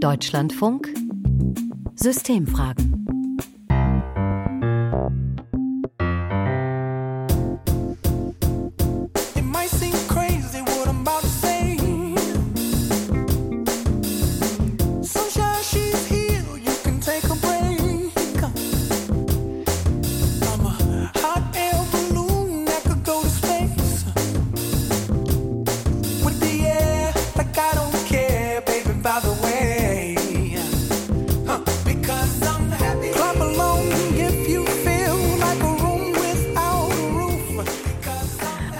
Deutschlandfunk. Systemfragen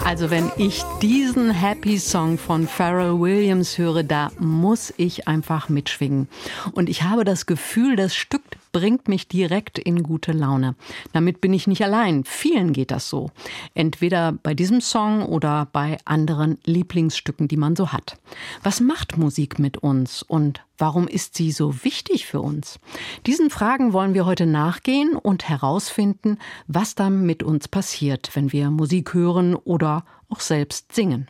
Also wenn ich diesen Happy Song von Pharrell Williams höre, da muss ich einfach mitschwingen. Und ich habe das Gefühl, das Stück bringt mich direkt in gute Laune. Damit bin ich nicht allein. Vielen geht das so. Entweder bei diesem Song oder bei anderen Lieblingsstücken, die man so hat. Was macht Musik mit uns und warum ist sie so wichtig für uns? Diesen Fragen wollen wir heute nachgehen und herausfinden, was dann mit uns passiert, wenn wir Musik hören oder auch selbst singen.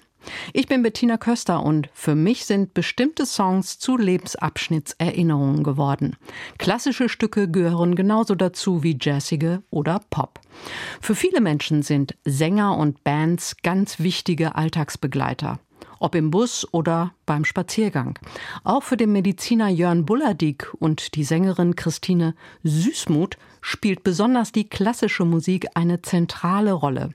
Ich bin Bettina Köster und für mich sind bestimmte Songs zu Lebensabschnittserinnerungen geworden. Klassische Stücke gehören genauso dazu wie jazzige oder Pop. Für viele Menschen sind Sänger und Bands ganz wichtige Alltagsbegleiter ob im Bus oder beim Spaziergang. Auch für den Mediziner Jörn Bulladig und die Sängerin Christine Süßmuth spielt besonders die klassische Musik eine zentrale Rolle.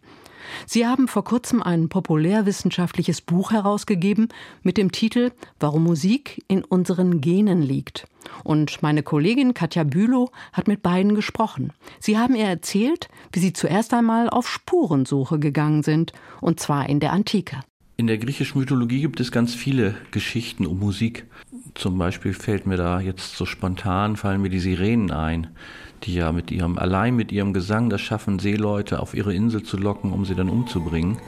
Sie haben vor kurzem ein populärwissenschaftliches Buch herausgegeben mit dem Titel Warum Musik in unseren Genen liegt. Und meine Kollegin Katja Bülow hat mit beiden gesprochen. Sie haben ihr erzählt, wie sie zuerst einmal auf Spurensuche gegangen sind, und zwar in der Antike. In der griechischen Mythologie gibt es ganz viele Geschichten um Musik. Zum Beispiel fällt mir da jetzt so spontan, fallen mir die Sirenen ein, die ja mit ihrem, allein mit ihrem Gesang das schaffen, Seeleute auf ihre Insel zu locken, um sie dann umzubringen.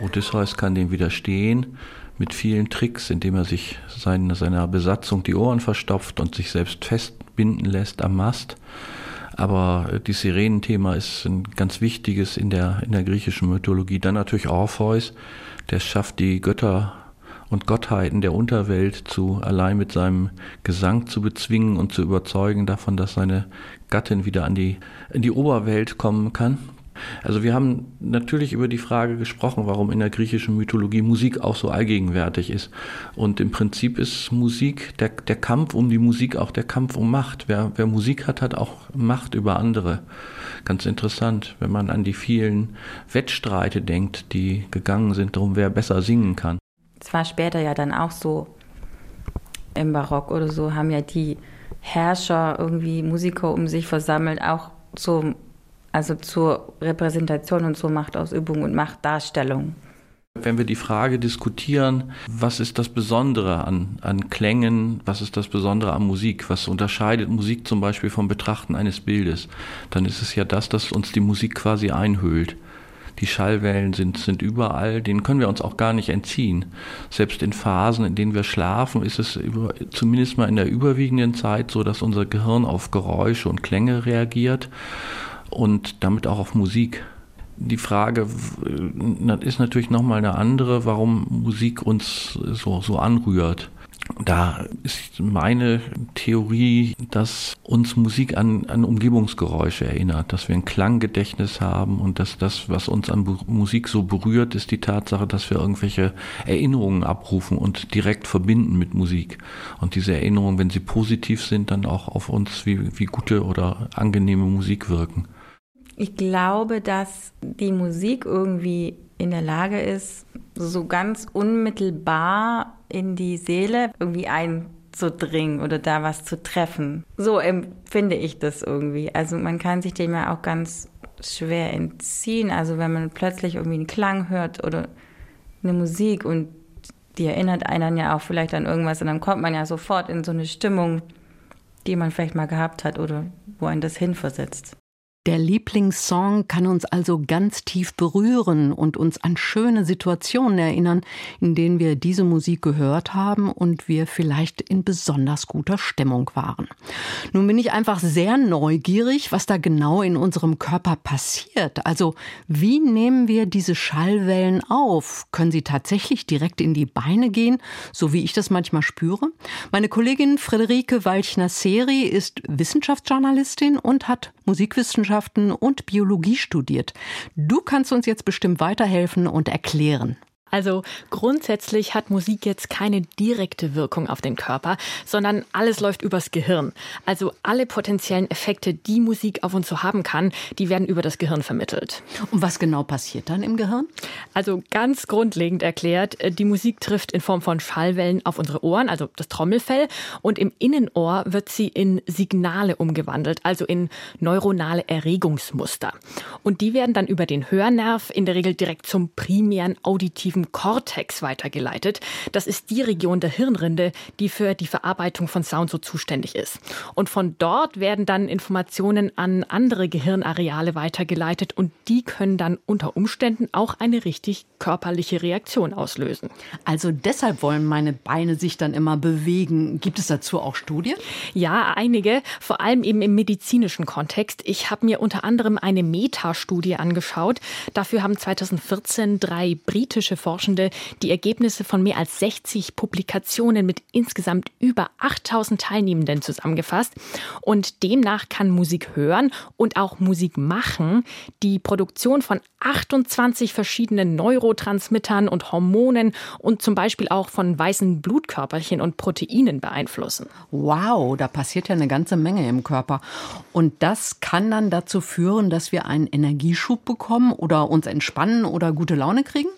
Odysseus kann dem widerstehen mit vielen Tricks, indem er sich seine, seiner Besatzung die Ohren verstopft und sich selbst festbinden lässt am Mast. Aber die Sirenenthema ist ein ganz wichtiges in der, in der griechischen Mythologie. Dann natürlich Orpheus, der schafft, die Götter und Gottheiten der Unterwelt zu allein mit seinem Gesang zu bezwingen und zu überzeugen davon, dass seine Gattin wieder an die, in die Oberwelt kommen kann. Also wir haben natürlich über die Frage gesprochen, warum in der griechischen Mythologie Musik auch so allgegenwärtig ist. Und im Prinzip ist Musik, der, der Kampf um die Musik auch der Kampf um Macht. Wer, wer Musik hat, hat auch Macht über andere. Ganz interessant, wenn man an die vielen Wettstreite denkt, die gegangen sind darum, wer besser singen kann. Es war später ja dann auch so, im Barock oder so, haben ja die Herrscher irgendwie Musiker um sich versammelt, auch so also zur Repräsentation und zur Machtausübung und Machtdarstellung. Wenn wir die Frage diskutieren, was ist das Besondere an, an Klängen, was ist das Besondere an Musik, was unterscheidet Musik zum Beispiel vom Betrachten eines Bildes, dann ist es ja das, dass uns die Musik quasi einhüllt. Die Schallwellen sind, sind überall, denen können wir uns auch gar nicht entziehen. Selbst in Phasen, in denen wir schlafen, ist es über, zumindest mal in der überwiegenden Zeit so, dass unser Gehirn auf Geräusche und Klänge reagiert und damit auch auf Musik. Die Frage ist natürlich nochmal eine andere, warum Musik uns so, so anrührt. Da ist meine Theorie, dass uns Musik an, an Umgebungsgeräusche erinnert, dass wir ein Klanggedächtnis haben und dass das, was uns an Musik so berührt, ist die Tatsache, dass wir irgendwelche Erinnerungen abrufen und direkt verbinden mit Musik. Und diese Erinnerungen, wenn sie positiv sind, dann auch auf uns wie, wie gute oder angenehme Musik wirken. Ich glaube, dass die Musik irgendwie in der Lage ist, so ganz unmittelbar in die Seele irgendwie einzudringen oder da was zu treffen. So empfinde ich das irgendwie. Also man kann sich dem ja auch ganz schwer entziehen. Also wenn man plötzlich irgendwie einen Klang hört oder eine Musik und die erinnert einen ja auch vielleicht an irgendwas und dann kommt man ja sofort in so eine Stimmung, die man vielleicht mal gehabt hat oder wo einen das hinversetzt. Der Lieblingssong kann uns also ganz tief berühren und uns an schöne Situationen erinnern, in denen wir diese Musik gehört haben und wir vielleicht in besonders guter Stimmung waren. Nun bin ich einfach sehr neugierig, was da genau in unserem Körper passiert. Also wie nehmen wir diese Schallwellen auf? Können sie tatsächlich direkt in die Beine gehen, so wie ich das manchmal spüre? Meine Kollegin Friederike Walchner-Seri ist Wissenschaftsjournalistin und hat Musikwissenschaften und Biologie studiert. Du kannst uns jetzt bestimmt weiterhelfen und erklären. Also grundsätzlich hat Musik jetzt keine direkte Wirkung auf den Körper, sondern alles läuft übers Gehirn. Also alle potenziellen Effekte, die Musik auf uns so haben kann, die werden über das Gehirn vermittelt. Und was genau passiert dann im Gehirn? Also ganz grundlegend erklärt, äh, die Musik trifft in Form von Schallwellen auf unsere Ohren, also das Trommelfell, und im Innenohr wird sie in Signale umgewandelt, also in neuronale Erregungsmuster. Und die werden dann über den Hörnerv in der Regel direkt zum primären auditiven sogenannten Cortex weitergeleitet. Das ist die Region der Hirnrinde, die für die Verarbeitung von Sound so zuständig ist. Und von dort werden dann Informationen an andere Gehirnareale weitergeleitet und die können dann unter Umständen auch eine richtig körperliche Reaktion auslösen. Also deshalb wollen meine Beine sich dann immer bewegen. Gibt es dazu auch Studien? Ja, einige, vor allem eben im medizinischen Kontext. Ich habe mir unter anderem eine Metastudie angeschaut. Dafür haben 2014 drei britische Forscher Forschende die Ergebnisse von mehr als 60 Publikationen mit insgesamt über 8000 Teilnehmenden zusammengefasst. Und demnach kann Musik hören und auch Musik machen die Produktion von 28 verschiedenen Neurotransmittern und Hormonen und zum Beispiel auch von weißen Blutkörperchen und Proteinen beeinflussen. Wow, da passiert ja eine ganze Menge im Körper. Und das kann dann dazu führen, dass wir einen Energieschub bekommen oder uns entspannen oder gute Laune kriegen?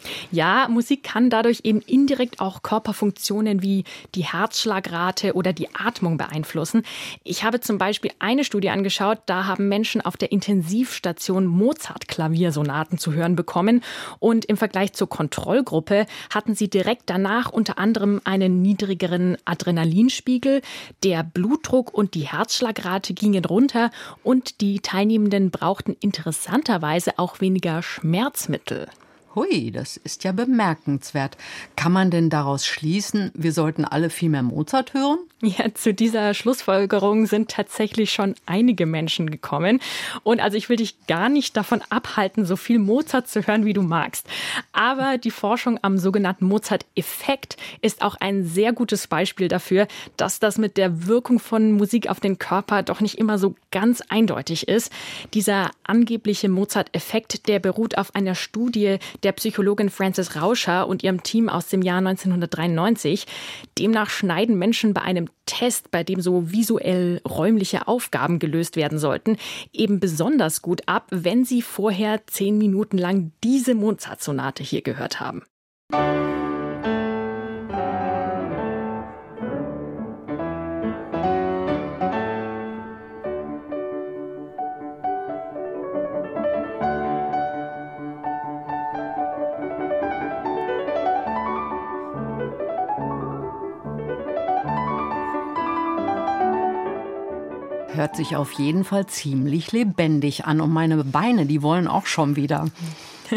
Musik kann dadurch eben indirekt auch Körperfunktionen wie die Herzschlagrate oder die Atmung beeinflussen. Ich habe zum Beispiel eine Studie angeschaut, da haben Menschen auf der Intensivstation Mozart-Klaviersonaten zu hören bekommen und im Vergleich zur Kontrollgruppe hatten sie direkt danach unter anderem einen niedrigeren Adrenalinspiegel, der Blutdruck und die Herzschlagrate gingen runter und die Teilnehmenden brauchten interessanterweise auch weniger Schmerzmittel. Hui, das ist ja bemerkenswert. Kann man denn daraus schließen, wir sollten alle viel mehr Mozart hören? Ja, zu dieser Schlussfolgerung sind tatsächlich schon einige Menschen gekommen. Und also ich will dich gar nicht davon abhalten, so viel Mozart zu hören, wie du magst. Aber die Forschung am sogenannten Mozart-Effekt ist auch ein sehr gutes Beispiel dafür, dass das mit der Wirkung von Musik auf den Körper doch nicht immer so ganz eindeutig ist. Dieser angebliche Mozart-Effekt, der beruht auf einer Studie der Psychologin Frances Rauscher und ihrem Team aus dem Jahr 1993. Demnach schneiden Menschen bei einem Test, bei dem so visuell räumliche Aufgaben gelöst werden sollten, eben besonders gut ab, wenn sie vorher zehn Minuten lang diese Mozart-Sonate hier gehört haben. Hört sich auf jeden Fall ziemlich lebendig an und meine Beine, die wollen auch schon wieder.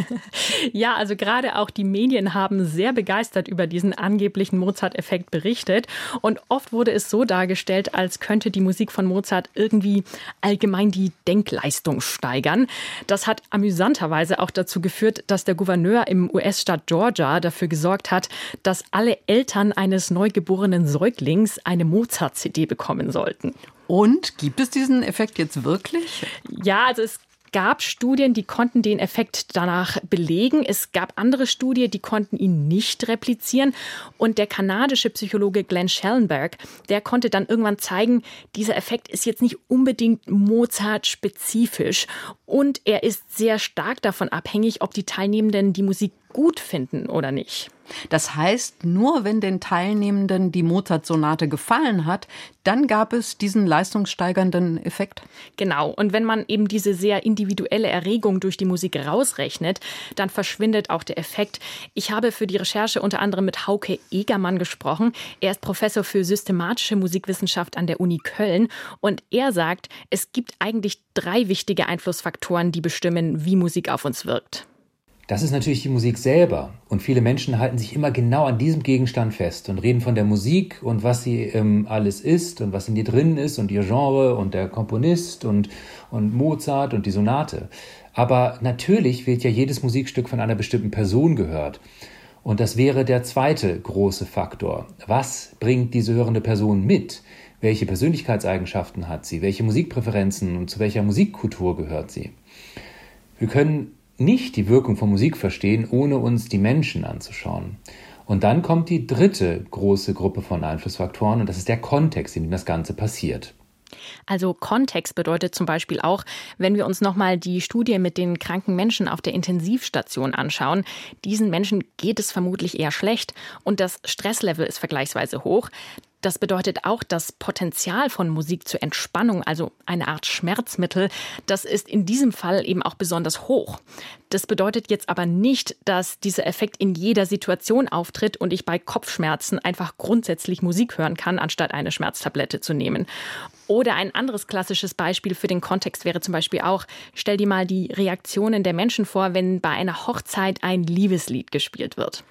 ja, also gerade auch die Medien haben sehr begeistert über diesen angeblichen Mozart-Effekt berichtet. Und oft wurde es so dargestellt, als könnte die Musik von Mozart irgendwie allgemein die Denkleistung steigern. Das hat amüsanterweise auch dazu geführt, dass der Gouverneur im US-Staat Georgia dafür gesorgt hat, dass alle Eltern eines neugeborenen Säuglings eine Mozart-CD bekommen sollten. Und gibt es diesen Effekt jetzt wirklich? Ja, also es gab Studien, die konnten den Effekt danach belegen. Es gab andere Studien, die konnten ihn nicht replizieren. Und der kanadische Psychologe Glenn Schellenberg, der konnte dann irgendwann zeigen, dieser Effekt ist jetzt nicht unbedingt Mozart-spezifisch. Und er ist sehr stark davon abhängig, ob die Teilnehmenden die Musik gut finden oder nicht. Das heißt, nur wenn den Teilnehmenden die Mozart-Sonate gefallen hat, dann gab es diesen leistungssteigernden Effekt. Genau. Und wenn man eben diese sehr individuelle Erregung durch die Musik rausrechnet, dann verschwindet auch der Effekt. Ich habe für die Recherche unter anderem mit Hauke Egermann gesprochen. Er ist Professor für systematische Musikwissenschaft an der Uni Köln und er sagt, es gibt eigentlich drei wichtige Einflussfaktoren, die bestimmen, wie Musik auf uns wirkt. Das ist natürlich die Musik selber. Und viele Menschen halten sich immer genau an diesem Gegenstand fest und reden von der Musik und was sie ähm, alles ist und was in ihr drin ist und ihr Genre und der Komponist und, und Mozart und die Sonate. Aber natürlich wird ja jedes Musikstück von einer bestimmten Person gehört. Und das wäre der zweite große Faktor. Was bringt diese hörende Person mit? Welche Persönlichkeitseigenschaften hat sie? Welche Musikpräferenzen und zu welcher Musikkultur gehört sie? Wir können nicht die Wirkung von Musik verstehen, ohne uns die Menschen anzuschauen. Und dann kommt die dritte große Gruppe von Einflussfaktoren und das ist der Kontext, in dem das Ganze passiert. Also Kontext bedeutet zum Beispiel auch, wenn wir uns nochmal die Studie mit den kranken Menschen auf der Intensivstation anschauen, diesen Menschen geht es vermutlich eher schlecht und das Stresslevel ist vergleichsweise hoch. Das bedeutet auch, das Potenzial von Musik zur Entspannung, also eine Art Schmerzmittel, das ist in diesem Fall eben auch besonders hoch. Das bedeutet jetzt aber nicht, dass dieser Effekt in jeder Situation auftritt und ich bei Kopfschmerzen einfach grundsätzlich Musik hören kann, anstatt eine Schmerztablette zu nehmen. Oder ein anderes klassisches Beispiel für den Kontext wäre zum Beispiel auch, stell dir mal die Reaktionen der Menschen vor, wenn bei einer Hochzeit ein Liebeslied gespielt wird.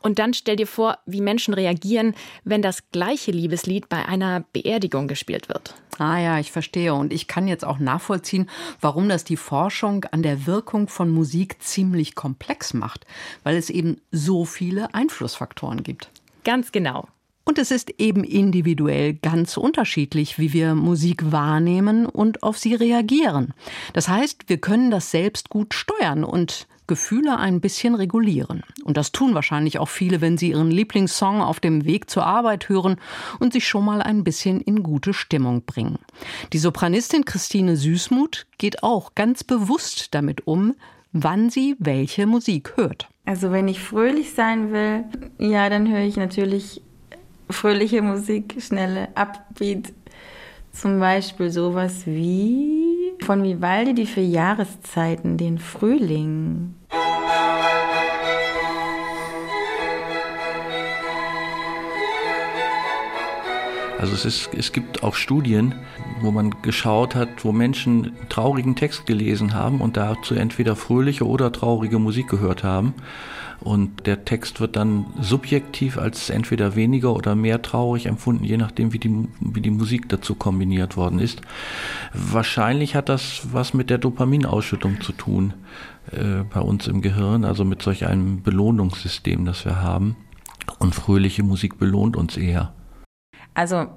Und dann stell dir vor, wie Menschen reagieren, wenn das gleiche Liebeslied bei einer Beerdigung gespielt wird. Ah ja, ich verstehe. Und ich kann jetzt auch nachvollziehen, warum das die Forschung an der Wirkung von Musik ziemlich komplex macht, weil es eben so viele Einflussfaktoren gibt. Ganz genau. Und es ist eben individuell ganz unterschiedlich, wie wir Musik wahrnehmen und auf sie reagieren. Das heißt, wir können das selbst gut steuern und Gefühle ein bisschen regulieren. Und das tun wahrscheinlich auch viele, wenn sie ihren Lieblingssong auf dem Weg zur Arbeit hören und sich schon mal ein bisschen in gute Stimmung bringen. Die Sopranistin Christine Süßmuth geht auch ganz bewusst damit um, wann sie welche Musik hört. Also wenn ich fröhlich sein will, ja, dann höre ich natürlich fröhliche Musik, schnelle Upbeat. Zum Beispiel sowas wie von Vivaldi die vier Jahreszeiten, den Frühling. Also es, ist, es gibt auch Studien, wo man geschaut hat, wo Menschen traurigen Text gelesen haben und dazu entweder fröhliche oder traurige Musik gehört haben. Und der Text wird dann subjektiv als entweder weniger oder mehr traurig empfunden, je nachdem, wie die, wie die Musik dazu kombiniert worden ist. Wahrscheinlich hat das was mit der Dopaminausschüttung zu tun äh, bei uns im Gehirn, also mit solch einem Belohnungssystem, das wir haben. Und fröhliche Musik belohnt uns eher. Also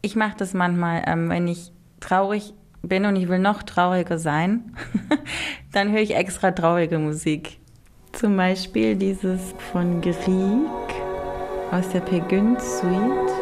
ich mache das manchmal, ähm, wenn ich traurig bin und ich will noch trauriger sein, dann höre ich extra traurige Musik. Zum Beispiel dieses von Grieg aus der Pegun Suite.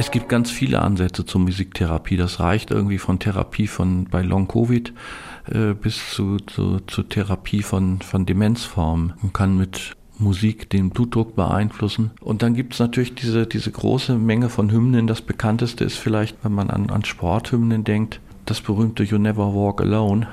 Es gibt ganz viele Ansätze zur Musiktherapie. Das reicht irgendwie von Therapie von bei Long Covid äh, bis zu, zu, zu Therapie von, von Demenzformen. Man kann mit Musik den Blutdruck beeinflussen. Und dann gibt es natürlich diese, diese große Menge von Hymnen. Das bekannteste ist vielleicht, wenn man an, an Sporthymnen denkt, das berühmte You Never Walk Alone.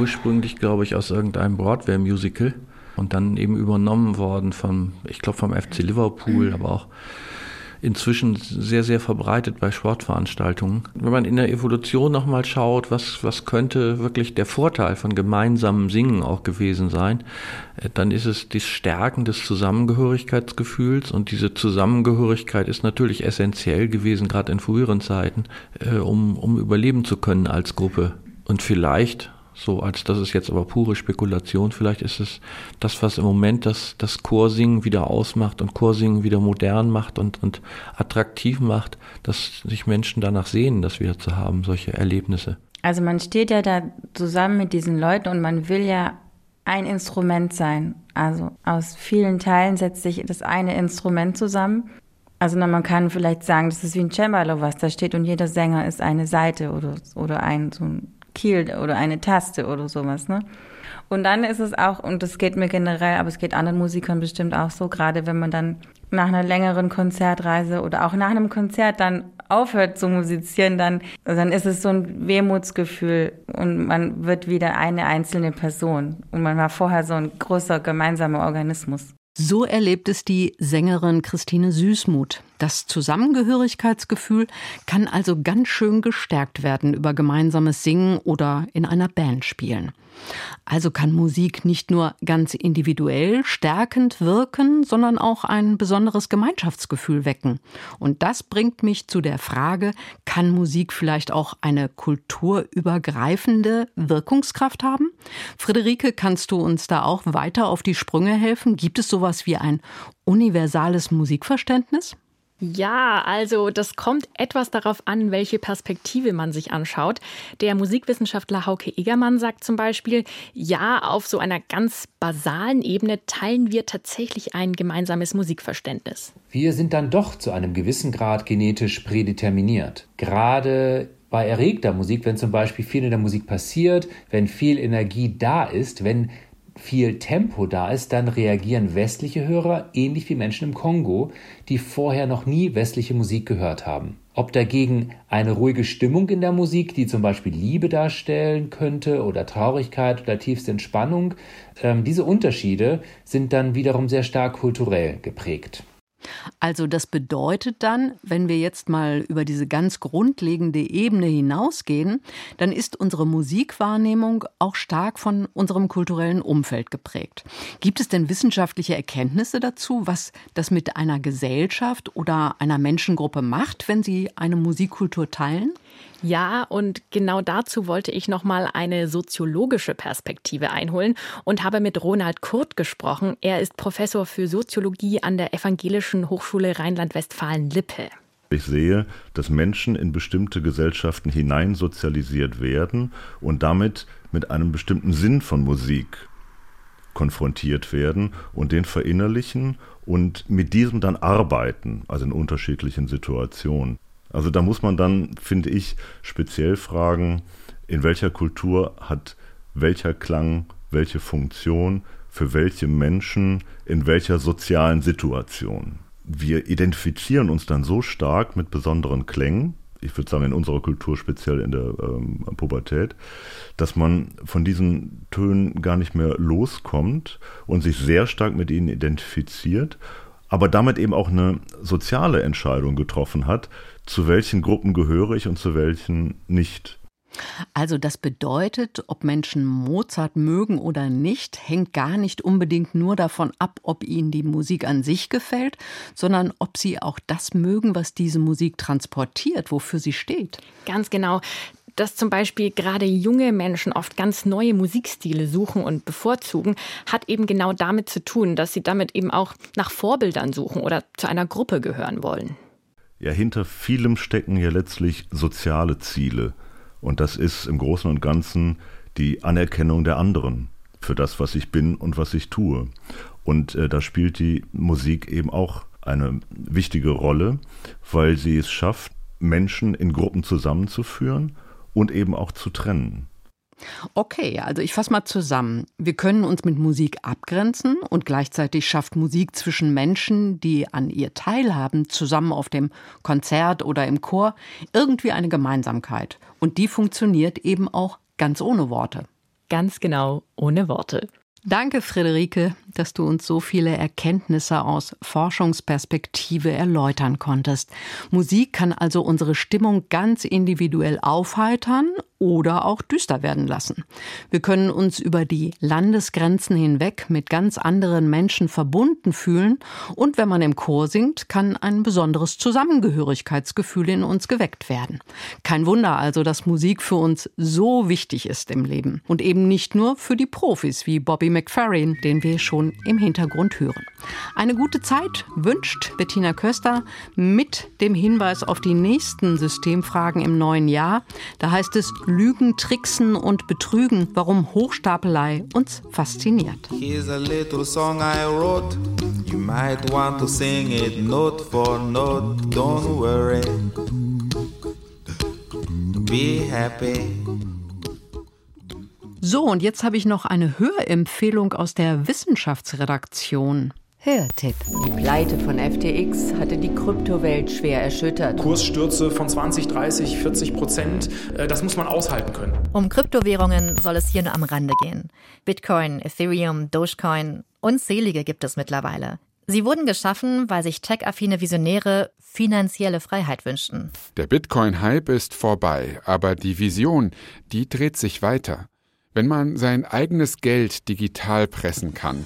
Ursprünglich, glaube ich, aus irgendeinem Broadway-Musical und dann eben übernommen worden von, ich glaube, vom FC Liverpool, aber auch inzwischen sehr, sehr verbreitet bei Sportveranstaltungen. Wenn man in der Evolution nochmal schaut, was, was könnte wirklich der Vorteil von gemeinsamem Singen auch gewesen sein, äh, dann ist es das Stärken des Zusammengehörigkeitsgefühls und diese Zusammengehörigkeit ist natürlich essentiell gewesen, gerade in früheren Zeiten, äh, um, um überleben zu können als Gruppe. Und vielleicht So, als das ist jetzt aber pure Spekulation. Vielleicht ist es das, was im Moment das, das Chorsingen wieder ausmacht und Chorsingen wieder modern macht und, und attraktiv macht, dass sich Menschen danach sehen, das wieder zu haben, solche Erlebnisse. Also man steht ja da zusammen mit diesen Leuten und man will ja ein Instrument sein. Also aus vielen Teilen setzt sich das eine Instrument zusammen also man kann vielleicht sagen, das ist wie ein Cembalo, was da steht und jeder Sänger ist eine Seite oder, oder ein, so ein Kiel oder eine Taste oder sowas, ne? Und dann ist es auch, und das geht mir generell, aber es geht anderen Musikern bestimmt auch so, gerade wenn man dann nach einer längeren Konzertreise oder auch nach einem Konzert dann aufhört zu musizieren, dann, dann ist es so ein Wehmutsgefühl und man wird wieder eine einzelne Person. Und man war vorher so ein großer gemeinsamer Organismus. So erlebt es die Sängerin Christine Süßmuth. Das Zusammengehörigkeitsgefühl kann also ganz schön gestärkt werden über gemeinsames Singen oder in einer Band spielen. Also kann Musik nicht nur ganz individuell stärkend wirken, sondern auch ein besonderes Gemeinschaftsgefühl wecken. Und das bringt mich zu der Frage, kann Musik vielleicht auch eine kulturübergreifende Wirkungskraft haben? Friederike, kannst du uns da auch weiter auf die Sprünge helfen? Gibt es sowas wie ein universales Musikverständnis? Ja, also das kommt etwas darauf an, welche Perspektive man sich anschaut. Der Musikwissenschaftler Hauke Egermann sagt zum Beispiel, ja, auf so einer ganz basalen Ebene teilen wir tatsächlich ein gemeinsames Musikverständnis. Wir sind dann doch zu einem gewissen Grad genetisch prädeterminiert. Gerade bei erregter Musik, wenn zum Beispiel viel in der Musik passiert, wenn viel Energie da ist, wenn viel Tempo da ist, dann reagieren westliche Hörer ähnlich wie Menschen im Kongo, die vorher noch nie westliche Musik gehört haben. Ob dagegen eine ruhige Stimmung in der Musik, die zum Beispiel Liebe darstellen könnte oder Traurigkeit oder tiefste Entspannung, ähm, diese Unterschiede sind dann wiederum sehr stark kulturell geprägt. Also das bedeutet dann, wenn wir jetzt mal über diese ganz grundlegende Ebene hinausgehen, dann ist unsere Musikwahrnehmung auch stark von unserem kulturellen Umfeld geprägt. Gibt es denn wissenschaftliche Erkenntnisse dazu, was das mit einer Gesellschaft oder einer Menschengruppe macht, wenn sie eine Musikkultur teilen? Ja, und genau dazu wollte ich nochmal eine soziologische Perspektive einholen und habe mit Ronald Kurt gesprochen. Er ist Professor für Soziologie an der Evangelischen Hochschule Rheinland-Westfalen-Lippe. Ich sehe, dass Menschen in bestimmte Gesellschaften hineinsozialisiert werden und damit mit einem bestimmten Sinn von Musik konfrontiert werden und den verinnerlichen und mit diesem dann arbeiten, also in unterschiedlichen Situationen. Also da muss man dann, finde ich, speziell fragen, in welcher Kultur hat welcher Klang welche Funktion für welche Menschen in welcher sozialen Situation. Wir identifizieren uns dann so stark mit besonderen Klängen, ich würde sagen in unserer Kultur speziell in der ähm, Pubertät, dass man von diesen Tönen gar nicht mehr loskommt und sich sehr stark mit ihnen identifiziert, aber damit eben auch eine soziale Entscheidung getroffen hat, zu welchen Gruppen gehöre ich und zu welchen nicht. Also das bedeutet, ob Menschen Mozart mögen oder nicht, hängt gar nicht unbedingt nur davon ab, ob ihnen die Musik an sich gefällt, sondern ob sie auch das mögen, was diese Musik transportiert, wofür sie steht. Ganz genau dass zum Beispiel gerade junge Menschen oft ganz neue Musikstile suchen und bevorzugen, hat eben genau damit zu tun, dass sie damit eben auch nach Vorbildern suchen oder zu einer Gruppe gehören wollen. Ja, hinter vielem stecken ja letztlich soziale Ziele. Und das ist im Großen und Ganzen die Anerkennung der anderen für das, was ich bin und was ich tue. Und äh, da spielt die Musik eben auch eine wichtige Rolle, weil sie es schafft, Menschen in Gruppen zusammenzuführen und eben auch zu trennen. Okay, also ich fasse mal zusammen. Wir können uns mit Musik abgrenzen und gleichzeitig schafft Musik zwischen Menschen, die an ihr teilhaben, zusammen auf dem Konzert oder im Chor, irgendwie eine Gemeinsamkeit. Und die funktioniert eben auch ganz ohne Worte. Ganz genau, ohne Worte. Danke, Friederike, dass du uns so viele Erkenntnisse aus Forschungsperspektive erläutern konntest. Musik kann also unsere Stimmung ganz individuell aufheitern oder auch düster werden lassen. Wir können uns über die Landesgrenzen hinweg mit ganz anderen Menschen verbunden fühlen und wenn man im Chor singt, kann ein besonderes Zusammengehörigkeitsgefühl in uns geweckt werden. Kein Wunder also, dass Musik für uns so wichtig ist im Leben und eben nicht nur für die Profis wie Bobby McFerrin, den wir schon im Hintergrund hören. Eine gute Zeit wünscht Bettina Köster mit dem Hinweis auf die nächsten Systemfragen im neuen Jahr. Da heißt es Lügen, Tricksen und Betrügen, warum Hochstapelei uns fasziniert. Here's a little song I wrote. You might want to sing it note for note. Don't worry. Be happy. So, und jetzt habe ich noch eine Hörempfehlung aus der Wissenschaftsredaktion. Hörtipp. Die Pleite von FTX hatte die Kryptowelt schwer erschüttert. Kursstürze von 20, 30, 40 Prozent, äh, das muss man aushalten können. Um Kryptowährungen soll es hier nur am Rande gehen. Bitcoin, Ethereum, Dogecoin, unzählige gibt es mittlerweile. Sie wurden geschaffen, weil sich tech-affine Visionäre finanzielle Freiheit wünschten. Der Bitcoin-Hype ist vorbei, aber die Vision, die dreht sich weiter. Wenn man sein eigenes Geld digital pressen kann,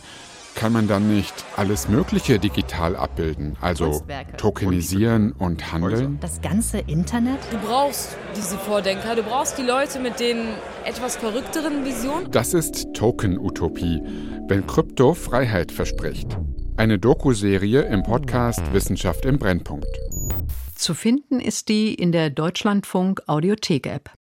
kann man dann nicht alles Mögliche digital abbilden, also tokenisieren und handeln? Das ganze Internet? Du brauchst diese Vordenker, du brauchst die Leute mit den etwas verrückteren Visionen. Das ist Token-Utopie, wenn Krypto Freiheit verspricht. Eine Doku-Serie im Podcast Wissenschaft im Brennpunkt. Zu finden ist die in der Deutschlandfunk Audiothek-App.